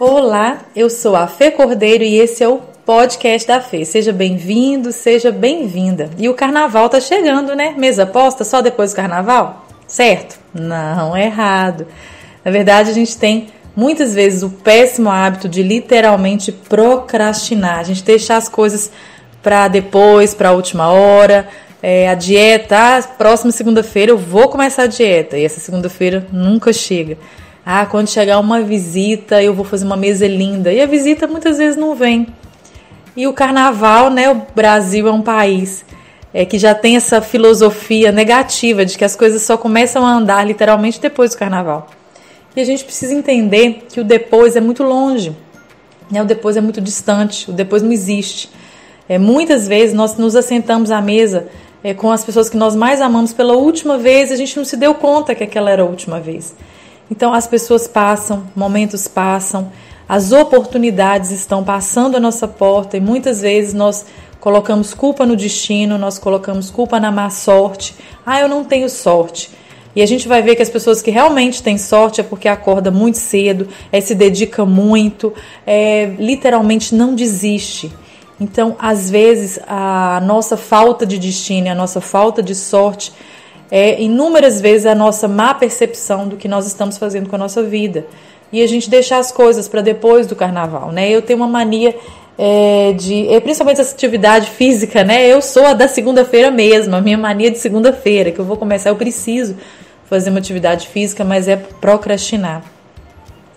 Olá, eu sou a Fê Cordeiro e esse é o podcast da Fê. Seja bem-vindo, seja bem-vinda. E o carnaval tá chegando, né? Mesa posta só depois do carnaval? Certo? Não, é errado. Na verdade, a gente tem muitas vezes o péssimo hábito de literalmente procrastinar, a gente deixar as coisas para depois, para a última hora. É, a dieta, ah, próxima segunda-feira eu vou começar a dieta e essa segunda-feira nunca chega. Ah, quando chegar uma visita eu vou fazer uma mesa linda e a visita muitas vezes não vem. E o carnaval, né? O Brasil é um país é, que já tem essa filosofia negativa de que as coisas só começam a andar literalmente depois do carnaval. E a gente precisa entender que o depois é muito longe, né? o depois é muito distante, o depois não existe. É, muitas vezes nós nos assentamos à mesa é, com as pessoas que nós mais amamos pela última vez, a gente não se deu conta que aquela era a última vez. Então as pessoas passam, momentos passam, as oportunidades estão passando a nossa porta e muitas vezes nós colocamos culpa no destino, nós colocamos culpa na má sorte. Ah, eu não tenho sorte. E a gente vai ver que as pessoas que realmente têm sorte é porque acorda muito cedo, é, se dedica muito, é, literalmente não desiste. Então, às vezes, a nossa falta de destino, a nossa falta de sorte é inúmeras vezes a nossa má percepção do que nós estamos fazendo com a nossa vida. E a gente deixar as coisas para depois do carnaval, né? Eu tenho uma mania é, de, é, principalmente essa atividade física, né? Eu sou a da segunda-feira mesmo, a minha mania de segunda-feira, que eu vou começar, eu preciso fazer uma atividade física, mas é procrastinar.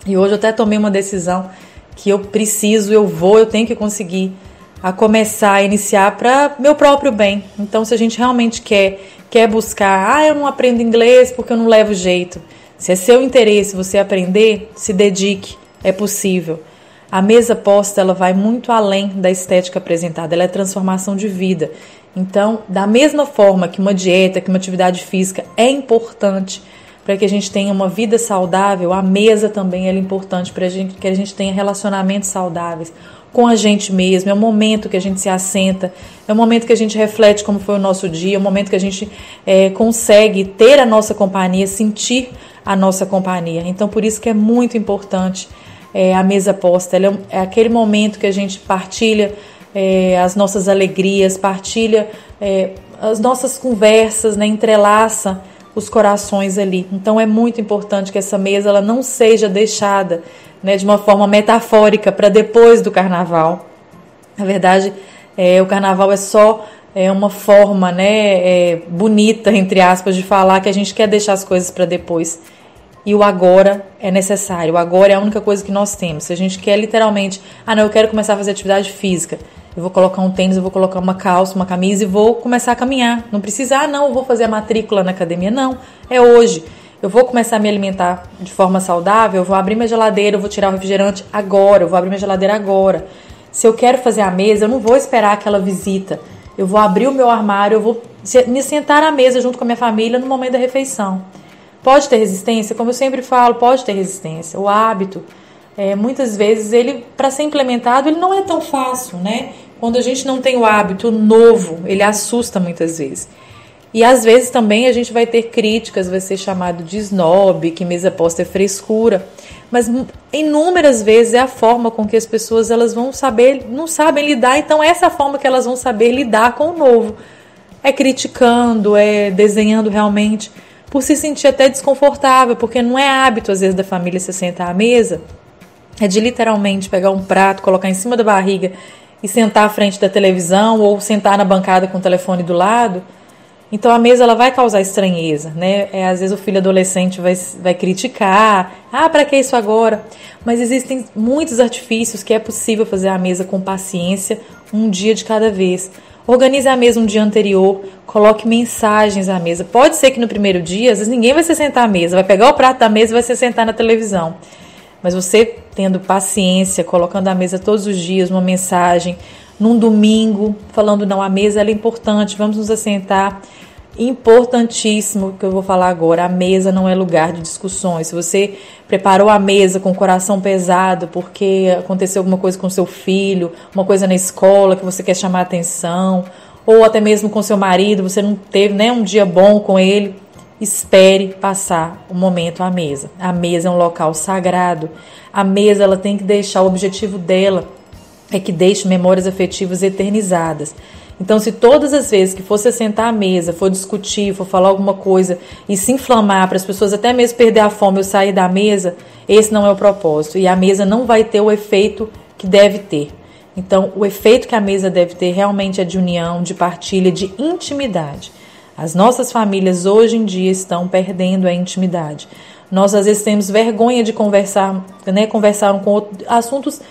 E hoje eu até tomei uma decisão que eu preciso, eu vou, eu tenho que conseguir a começar a iniciar para meu próprio bem. Então, se a gente realmente quer quer buscar, ah, eu não aprendo inglês porque eu não levo jeito. Se é seu interesse você aprender, se dedique, é possível. A mesa posta ela vai muito além da estética apresentada, ela é transformação de vida. Então, da mesma forma que uma dieta, que uma atividade física é importante para que a gente tenha uma vida saudável, a mesa também é importante para que a gente tenha relacionamentos saudáveis com a gente mesmo. É o momento que a gente se assenta, é o momento que a gente reflete como foi o nosso dia, é o momento que a gente é, consegue ter a nossa companhia, sentir a nossa companhia. Então, por isso que é muito importante é, a mesa posta. Ela é, é aquele momento que a gente partilha é, as nossas alegrias, partilha é, as nossas conversas, né, entrelaça os corações ali. Então é muito importante que essa mesa ela não seja deixada né, de uma forma metafórica para depois do carnaval. Na verdade, é, o carnaval é só é uma forma né, é, bonita, entre aspas, de falar que a gente quer deixar as coisas para depois. E o agora é necessário. O agora é a única coisa que nós temos. Se a gente quer literalmente, ah, não, eu quero começar a fazer atividade física. Eu vou colocar um tênis, eu vou colocar uma calça, uma camisa e vou começar a caminhar. Não precisa, ah, não, eu vou fazer a matrícula na academia. Não, é hoje. Eu vou começar a me alimentar de forma saudável, eu vou abrir minha geladeira, eu vou tirar o refrigerante agora, eu vou abrir minha geladeira agora. Se eu quero fazer a mesa, eu não vou esperar aquela visita. Eu vou abrir o meu armário, eu vou me sentar à mesa junto com a minha família no momento da refeição. Pode ter resistência, como eu sempre falo, pode ter resistência. O hábito, é, muitas vezes, ele para ser implementado, ele não é tão fácil, né? Quando a gente não tem o hábito novo, ele assusta muitas vezes. E às vezes também a gente vai ter críticas, vai ser chamado de snob, que mesa posta é frescura. Mas inúmeras vezes é a forma com que as pessoas elas vão saber, não sabem lidar, então essa é a forma que elas vão saber lidar com o novo. É criticando, é desenhando realmente, por se sentir até desconfortável, porque não é hábito às vezes da família se sentar à mesa, é de literalmente pegar um prato, colocar em cima da barriga e sentar à frente da televisão ou sentar na bancada com o telefone do lado então a mesa ela vai causar estranheza, né? É, às vezes o filho adolescente vai, vai criticar, ah, para que isso agora? Mas existem muitos artifícios que é possível fazer a mesa com paciência, um dia de cada vez. Organize a mesa um dia anterior, coloque mensagens à mesa. Pode ser que no primeiro dia, às vezes ninguém vai se sentar à mesa, vai pegar o prato da mesa e vai se sentar na televisão. Mas você tendo paciência, colocando à mesa todos os dias uma mensagem, num domingo, falando não, a mesa é importante, vamos nos assentar. Importantíssimo que eu vou falar agora, a mesa não é lugar de discussões. Se você preparou a mesa com o coração pesado porque aconteceu alguma coisa com seu filho, uma coisa na escola que você quer chamar atenção, ou até mesmo com seu marido, você não teve né, um dia bom com ele, espere passar o momento à mesa. A mesa é um local sagrado. A mesa ela tem que deixar o objetivo dela é que deixe memórias afetivas eternizadas. Então, se todas as vezes que você sentar à mesa, for discutir, for falar alguma coisa e se inflamar para as pessoas até mesmo perder a fome ou sair da mesa, esse não é o propósito. E a mesa não vai ter o efeito que deve ter. Então, o efeito que a mesa deve ter realmente é de união, de partilha, de intimidade. As nossas famílias hoje em dia estão perdendo a intimidade. Nós às vezes temos vergonha de conversar, né, conversar com assuntos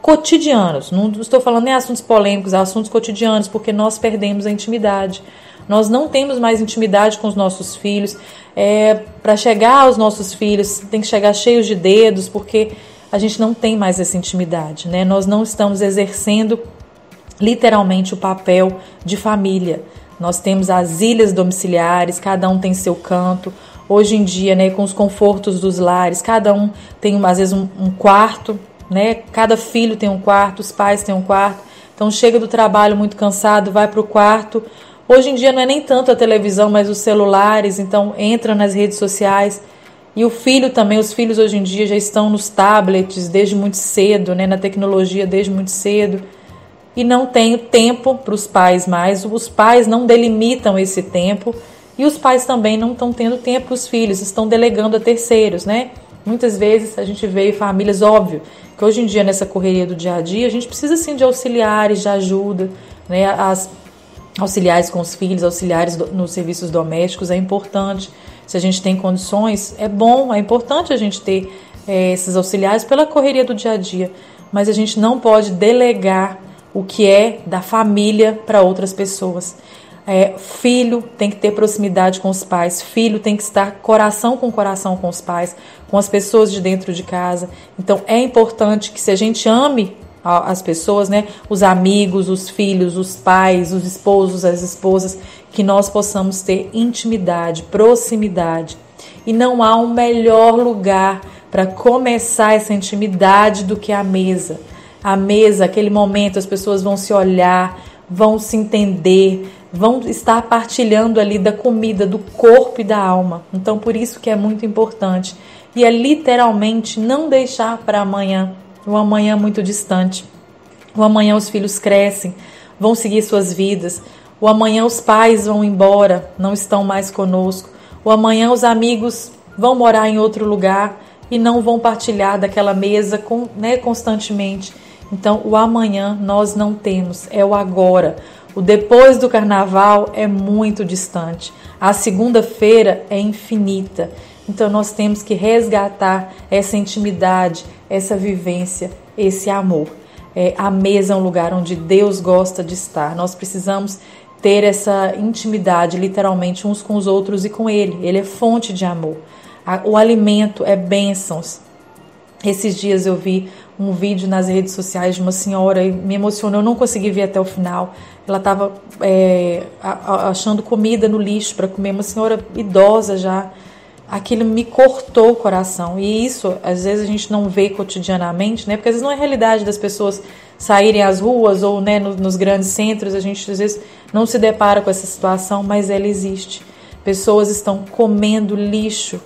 cotidianos. Não estou falando nem assuntos polêmicos, assuntos cotidianos, porque nós perdemos a intimidade. Nós não temos mais intimidade com os nossos filhos. É, Para chegar aos nossos filhos, tem que chegar cheios de dedos, porque a gente não tem mais essa intimidade. Né? Nós não estamos exercendo literalmente o papel de família. Nós temos as ilhas domiciliares, cada um tem seu canto. Hoje em dia, né, com os confortos dos lares, cada um tem às vezes um, um quarto né? Cada filho tem um quarto, os pais têm um quarto. Então chega do trabalho muito cansado, vai para o quarto. Hoje em dia não é nem tanto a televisão, mas os celulares, então entra nas redes sociais. E o filho também, os filhos hoje em dia já estão nos tablets desde muito cedo, né, na tecnologia desde muito cedo. E não tem tempo para os pais mais, os pais não delimitam esse tempo e os pais também não estão tendo tempo para os filhos, estão delegando a terceiros, né? Muitas vezes a gente vê famílias, óbvio, que hoje em dia, nessa correria do dia a dia, a gente precisa sim de auxiliares, de ajuda, né? As auxiliares com os filhos, auxiliares nos serviços domésticos, é importante. Se a gente tem condições, é bom, é importante a gente ter é, esses auxiliares pela correria do dia a dia. Mas a gente não pode delegar o que é da família para outras pessoas. É, filho tem que ter proximidade com os pais, filho tem que estar coração com coração com os pais, com as pessoas de dentro de casa. Então é importante que se a gente ame as pessoas, né, os amigos, os filhos, os pais, os esposos, as esposas, que nós possamos ter intimidade, proximidade. E não há um melhor lugar para começar essa intimidade do que a mesa. A mesa, aquele momento, as pessoas vão se olhar, vão se entender, vão estar partilhando ali da comida, do corpo e da alma. Então, por isso que é muito importante. E é literalmente não deixar para amanhã, o amanhã muito distante. O amanhã os filhos crescem, vão seguir suas vidas. O amanhã os pais vão embora, não estão mais conosco. O amanhã os amigos vão morar em outro lugar e não vão partilhar daquela mesa com, né, constantemente. Então, o amanhã nós não temos, é o agora. O depois do carnaval é muito distante. A segunda-feira é infinita. Então nós temos que resgatar essa intimidade, essa vivência, esse amor. É, a mesa é um lugar onde Deus gosta de estar. Nós precisamos ter essa intimidade, literalmente, uns com os outros e com Ele. Ele é fonte de amor. O alimento é bênçãos. Esses dias eu vi um vídeo nas redes sociais de uma senhora e me emocionou. Eu não consegui ver até o final. Ela estava é, achando comida no lixo para comer, uma senhora idosa já. Aquilo me cortou o coração. E isso, às vezes, a gente não vê cotidianamente, né? Porque às vezes não é realidade das pessoas saírem às ruas ou né, nos, nos grandes centros. A gente, às vezes, não se depara com essa situação, mas ela existe. Pessoas estão comendo lixo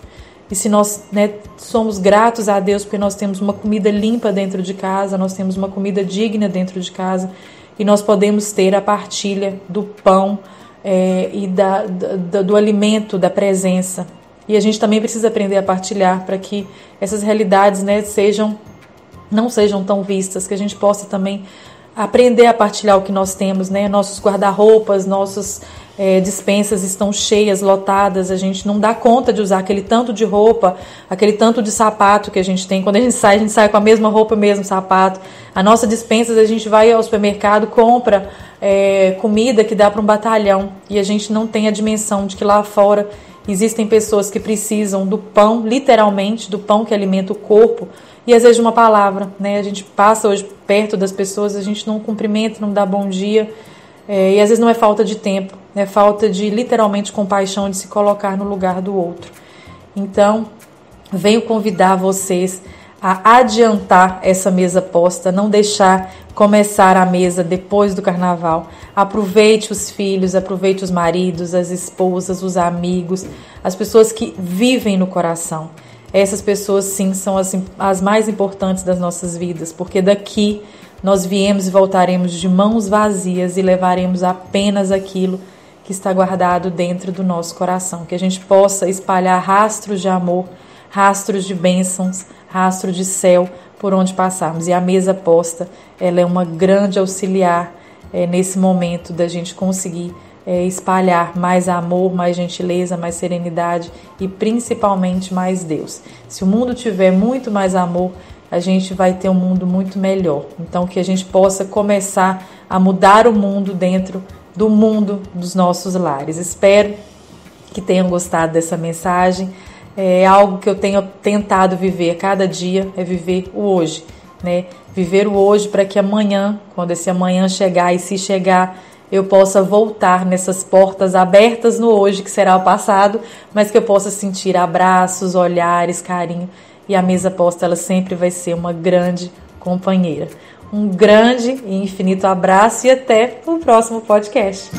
e se nós né, somos gratos a Deus porque nós temos uma comida limpa dentro de casa, nós temos uma comida digna dentro de casa e nós podemos ter a partilha do pão é, e da, da, do alimento, da presença. E a gente também precisa aprender a partilhar para que essas realidades né, sejam não sejam tão vistas, que a gente possa também aprender a partilhar o que nós temos, né? Nossos guarda-roupas, nossos é, dispensas estão cheias, lotadas, a gente não dá conta de usar aquele tanto de roupa, aquele tanto de sapato que a gente tem. Quando a gente sai, a gente sai com a mesma roupa, o mesmo sapato. A nossa dispensa, a gente vai ao supermercado, compra é, comida que dá para um batalhão e a gente não tem a dimensão de que lá fora existem pessoas que precisam do pão, literalmente, do pão que alimenta o corpo e às vezes uma palavra, né? A gente passa hoje perto das pessoas, a gente não cumprimenta, não dá bom dia. É, e às vezes não é falta de tempo, é falta de literalmente compaixão, de se colocar no lugar do outro. Então, venho convidar vocês a adiantar essa mesa posta, não deixar começar a mesa depois do carnaval. Aproveite os filhos, aproveite os maridos, as esposas, os amigos, as pessoas que vivem no coração. Essas pessoas, sim, são as, as mais importantes das nossas vidas, porque daqui nós viemos e voltaremos de mãos vazias e levaremos apenas aquilo que está guardado dentro do nosso coração. Que a gente possa espalhar rastros de amor, rastros de bênçãos, rastro de céu por onde passarmos. E a mesa posta, ela é uma grande auxiliar é, nesse momento da gente conseguir é, espalhar mais amor, mais gentileza, mais serenidade e principalmente mais Deus. Se o mundo tiver muito mais amor, a gente vai ter um mundo muito melhor. Então, que a gente possa começar a mudar o mundo dentro do mundo dos nossos lares. Espero que tenham gostado dessa mensagem. É algo que eu tenho tentado viver cada dia, é viver o hoje, né? Viver o hoje para que amanhã, quando esse amanhã chegar e se chegar, eu possa voltar nessas portas abertas no hoje, que será o passado, mas que eu possa sentir abraços, olhares, carinho. E a mesa posta, ela sempre vai ser uma grande companheira. Um grande e infinito abraço e até o próximo podcast.